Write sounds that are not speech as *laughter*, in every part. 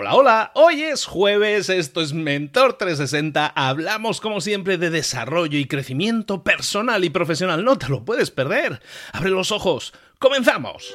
Hola, hola, hoy es jueves, esto es Mentor 360, hablamos como siempre de desarrollo y crecimiento personal y profesional, no te lo puedes perder. Abre los ojos, comenzamos.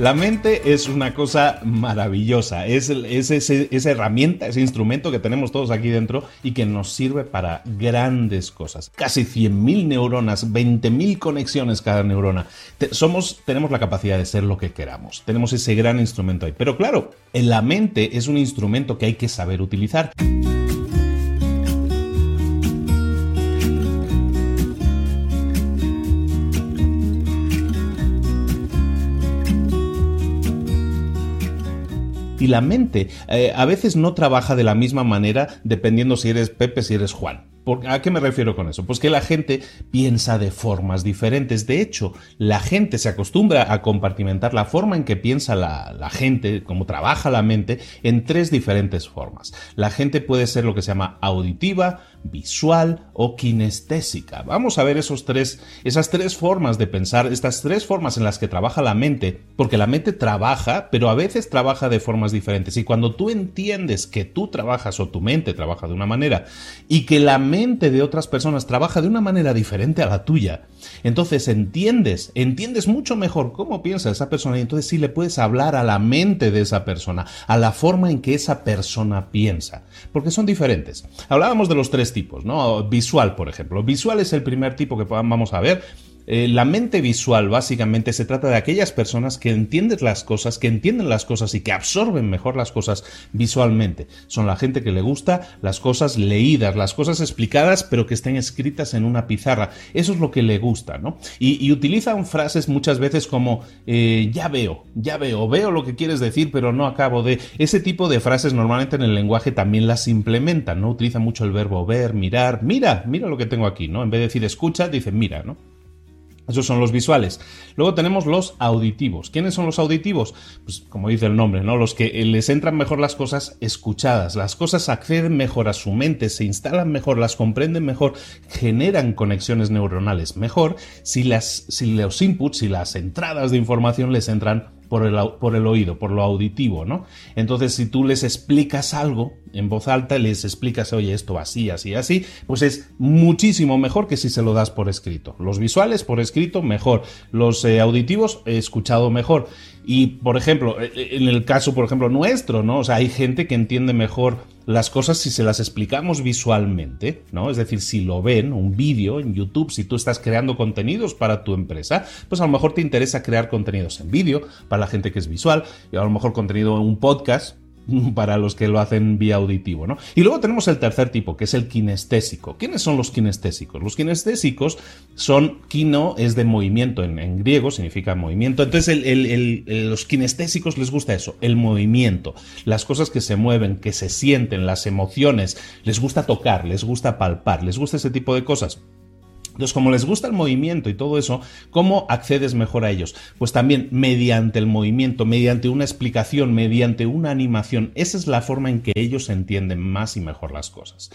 La mente es una cosa maravillosa, es, esa herramienta, ese instrumento que tenemos todos aquí dentro y que nos sirve para grandes cosas. Casi 100.000 neuronas, 20.000 conexiones cada neurona. somos, tenemos la capacidad de ser lo que queramos, tenemos ese gran instrumento ahí. Pero claro, la mente es un instrumento que hay que saber utilizar. Y la mente eh, a veces no trabaja de la misma manera dependiendo si eres Pepe, si eres Juan. ¿A qué me refiero con eso? Pues que la gente piensa de formas diferentes. De hecho, la gente se acostumbra a compartimentar la forma en que piensa la, la, gente, cómo trabaja la mente, en tres diferentes formas. La gente puede ser lo que se llama auditiva, visual o kinestésica. Vamos a ver esos tres, esas tres formas de pensar, estas tres formas en las que trabaja la mente, porque la mente trabaja, pero a veces trabaja de formas diferentes. Y cuando tú entiendes que tú trabajas o tu mente trabaja de una manera y que la mente de otras personas trabaja de una manera diferente a la tuya. Entonces entiendes, entiendes mucho mejor cómo piensa esa persona y entonces sí le puedes hablar a la mente de esa persona, a la forma en que esa persona piensa, porque son diferentes. Hablábamos de los tres tipos, ¿no? Visual, por ejemplo. Visual es el primer tipo que vamos a ver eh, la mente visual básicamente se trata de aquellas personas que entienden las cosas, que entienden las cosas y que absorben mejor las cosas visualmente. Son la gente que le gusta las cosas leídas, las cosas explicadas, pero que estén escritas en una pizarra. Eso es lo que le gusta, ¿no? Y, utilizan frases muchas veces como eh, ya veo, ya veo, veo lo que quieres decir, pero no acabo de. Ese tipo de frases normalmente en el lenguaje también las implementan, ¿no? Utilizan mucho el verbo ver, mirar, mira, mira lo que tengo aquí, ¿no? En vez de decir escucha, dicen mira, ¿no? Esos son los visuales. Luego tenemos los auditivos. ¿Quiénes son los auditivos? Pues como dice el nombre, ¿no? Los que les entran mejor las cosas escuchadas. Las cosas acceden mejor a su mente, se instalan mejor, las comprenden mejor, generan conexiones neuronales mejor si, las, si los inputs, si las entradas de información les entran por el, por el oído, por lo auditivo, ¿no? Entonces, si tú les explicas algo en voz alta, les explicas, oye, esto así, así, así, pues es muchísimo mejor que si se lo das por escrito. Los visuales por escrito, mejor. Los eh, auditivos, he escuchado mejor. Y, por ejemplo, e, e, en el caso, por ejemplo, nuestro, ¿no? O sea, hay gente que entiende mejor las cosas si se las explicamos visualmente, ¿no? Es decir, si lo ven, un vídeo en YouTube, si tú estás creando contenidos para tu empresa, pues a lo mejor te interesa crear contenidos en vídeo para la gente que es visual, y a lo mejor contenido en un podcast *laughs* para los que lo hacen vía auditivo, ¿no? Y luego tenemos el tercer tipo, que es el kinestésico. ¿Quiénes son los kinestésicos? Los kinestésicos son, kino es de movimiento en, griego, significa movimiento. Entonces, los kinestésicos les gusta eso, el movimiento, las cosas que se mueven, que se sienten, las emociones, les gusta tocar, les gusta palpar, les gusta ese tipo de cosas. Entonces, como les gusta el movimiento y todo eso, ¿cómo accedes mejor a ellos? Pues también mediante el movimiento, mediante una explicación, mediante una animación. Esa es la forma en que ellos entienden más y mejor las cosas.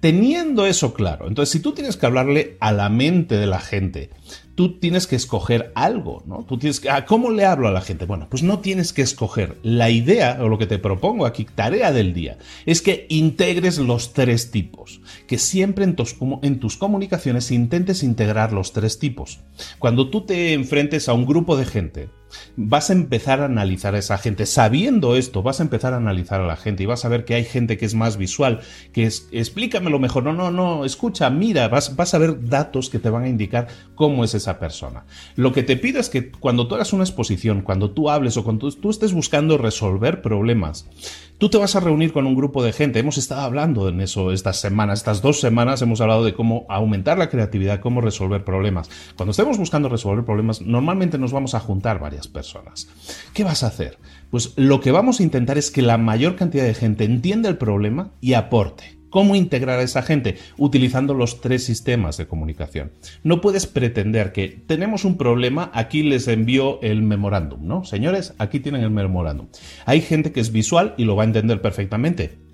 Teniendo eso claro, entonces si tú tienes que hablarle a la mente de la gente, tú tienes que escoger algo, ¿no? Tú tienes que, ah, ¿cómo le hablo a la gente? Bueno, pues no tienes que escoger. La idea, o lo que te propongo aquí, tarea del día, es que integres los tres tipos, que siempre en tus, en tus comunicaciones intentes integrar los tres tipos. Cuando tú te enfrentes a un grupo de gente, vas a empezar a analizar a esa gente. Sabiendo esto, vas a empezar a analizar a la gente y vas a ver que hay gente que es más visual, que es, explícamelo mejor. No, no, no, escucha, mira, vas, a ver datos que te van a indicar cómo es esa persona. Lo que te pido es que cuando tú hagas una exposición, cuando tú hables o cuando tú estés buscando resolver problemas, Tú te vas a reunir con un grupo de gente. Hemos estado hablando en eso estas semanas, estas dos semanas hemos hablado de cómo aumentar la creatividad, cómo resolver problemas. Cuando estemos buscando resolver problemas, normalmente nos vamos a juntar varias personas. ¿Qué vas a hacer? Pues lo que vamos a intentar es que la mayor cantidad de gente entienda el problema y aporte. ¿Cómo integrar a esa gente? Utilizando los tres sistemas de comunicación. No puedes pretender que tenemos un problema, aquí les envío el memorándum, ¿no? Señores, aquí tienen el memorándum. Hay gente que es visual y lo va a entender perfectamente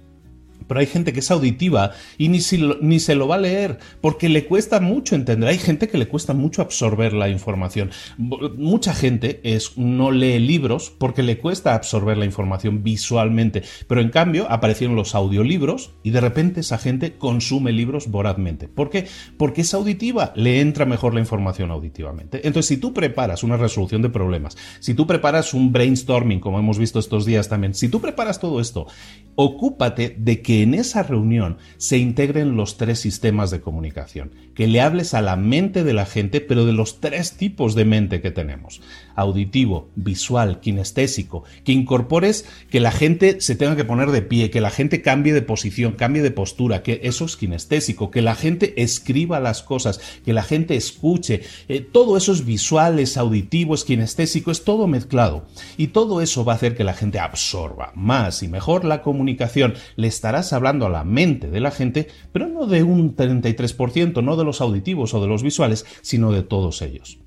pero hay gente que es auditiva y ni, ni, se lo va a leer porque le cuesta mucho entender. Hay gente que le cuesta mucho absorber la información. Mucha gente es, no lee libros porque le cuesta absorber la información visualmente, pero en cambio aparecieron los audiolibros y de repente esa gente consume libros vorazmente. ¿Por qué? Porque es auditiva, le entra mejor la información auditivamente. Entonces, si tú preparas una resolución de problemas, si tú preparas un brainstorming, como hemos visto estos días también, si tú preparas todo esto, ocúpate de que en esa reunión se integren los tres sistemas de comunicación, que le hables a la mente de la gente, pero de los tres tipos de mente que tenemos, auditivo, visual, kinestésico, que incorpores que la gente se tenga que poner de pie, que la gente cambie de posición, cambie de postura, que eso es kinestésico, que la gente escriba las cosas, que la gente escuche, eh, todo eso es visual, es auditivo, es kinestésico, es todo mezclado. Y todo eso va a hacer que la gente absorba más y mejor la comunicación, le estarás hablando a la mente de la gente, pero no de un 33%, no de los auditivos o de los visuales, sino de todos ellos.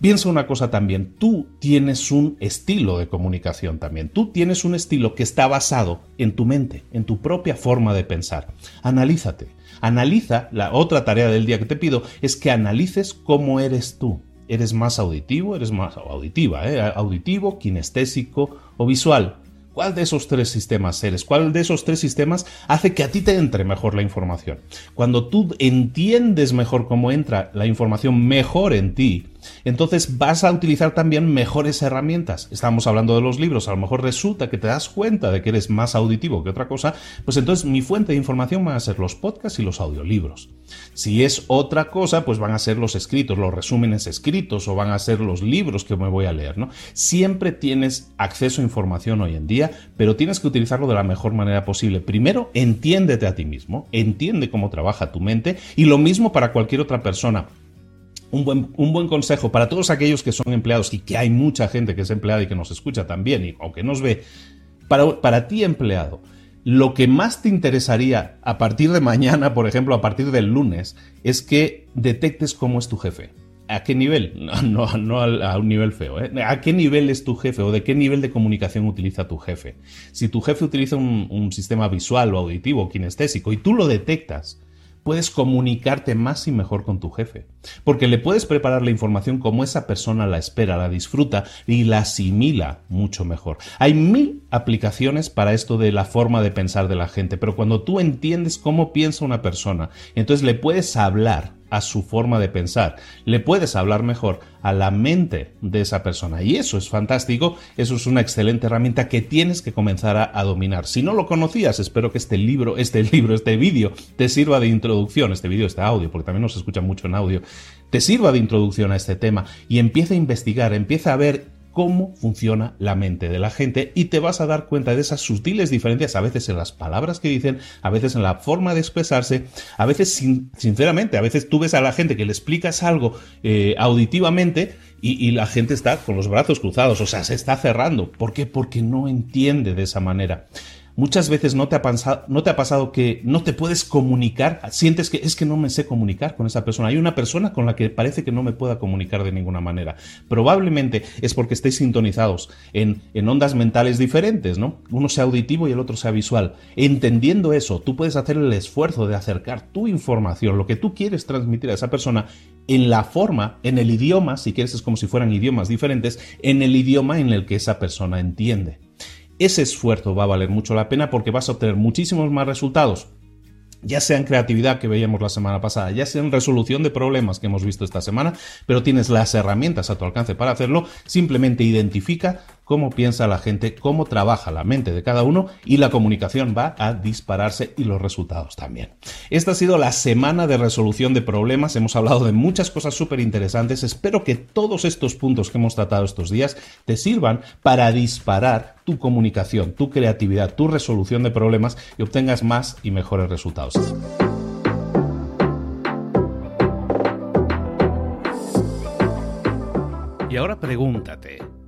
Piensa una cosa también, tú tienes un estilo de comunicación también, tú tienes un estilo que está basado en tu mente, en tu propia forma de pensar. Analízate, analiza, la otra tarea del día que te pido es que analices cómo eres tú. ¿Eres más auditivo? ¿Eres más auditiva? ¿eh? ¿Auditivo, kinestésico o visual? ¿Cuál de esos tres sistemas eres? ¿Cuál de esos tres sistemas hace que a ti te entre mejor la información? Cuando tú entiendes mejor cómo entra la información mejor en ti, entonces vas a utilizar también mejores herramientas. Estamos hablando de los libros, a lo mejor resulta que te das cuenta de que eres más auditivo que otra cosa, pues entonces mi fuente de información van a ser los podcasts y los audiolibros. Si es otra cosa, pues van a ser los escritos, los resúmenes escritos o van a ser los libros que me voy a leer, ¿no? Siempre tienes acceso a información hoy en día, pero tienes que utilizarlo de la mejor manera posible. Primero, entiéndete a ti mismo, entiende cómo trabaja tu mente y lo mismo para cualquier otra persona un buen, un buen, consejo para todos aquellos que son empleados y que hay mucha gente que es empleada y que nos escucha también, y, aunque nos ve, para, para ti empleado, lo que más te interesaría a partir de mañana, por ejemplo, a partir del lunes, es que detectes cómo es tu jefe. ¿A qué nivel? No, no, a, un nivel feo. ¿eh? ¿A qué nivel es tu jefe o de qué nivel de comunicación utiliza tu jefe? Si tu jefe utiliza un, un sistema visual o auditivo o kinestésico y tú lo detectas, puedes comunicarte más y mejor con tu jefe, porque le puedes preparar la información como esa persona la espera, la disfruta y la asimila mucho mejor. Hay mil aplicaciones para esto de la forma de pensar de la gente, pero cuando tú entiendes cómo piensa una persona, entonces le puedes hablar a su forma de pensar. Le puedes hablar mejor a la mente de esa persona. Y eso es fantástico, eso es una excelente herramienta que tienes que comenzar a, dominar. Si no lo conocías, espero que este libro, este libro, este vídeo te sirva de introducción, este vídeo, este audio, porque también nos escucha mucho en audio, te sirva de introducción a este tema y empieza a investigar, empieza a ver cómo funciona la mente de la gente y te vas a dar cuenta de esas sutiles diferencias, a veces en las palabras que dicen, a veces en la forma de expresarse, a veces sinceramente, a veces tú ves a la gente que le explicas algo eh, auditivamente y, la gente está con los brazos cruzados, o sea, se está cerrando. ¿Por qué? Porque no entiende de esa manera. Muchas veces no te, ha pasado, no te ha pasado que no te puedes comunicar, sientes que es que no me sé comunicar con esa persona. Hay una persona con la que parece que no me pueda comunicar de ninguna manera. Probablemente es porque estéis sintonizados en, ondas mentales diferentes, ¿no? Uno sea auditivo y el otro sea visual. Entendiendo eso, tú puedes hacer el esfuerzo de acercar tu información, lo que tú quieres transmitir a esa persona, en la forma, en el idioma, si quieres es como si fueran idiomas diferentes, en el idioma en el que esa persona entiende ese esfuerzo va a valer mucho la pena porque vas a obtener muchísimos más resultados ya sea en creatividad que veíamos la semana pasada, ya sea en resolución de problemas que hemos visto esta semana, pero tienes las herramientas a tu alcance para hacerlo, simplemente identifica cómo piensa la gente, cómo trabaja la mente de cada uno y la comunicación va a dispararse y los resultados también. Esta ha sido la semana de resolución de problemas, hemos hablado de muchas cosas súper interesantes, espero que todos estos puntos que hemos tratado estos días te sirvan para disparar tu comunicación, tu creatividad, tu resolución de problemas y obtengas más y mejores resultados. Y ahora pregúntate,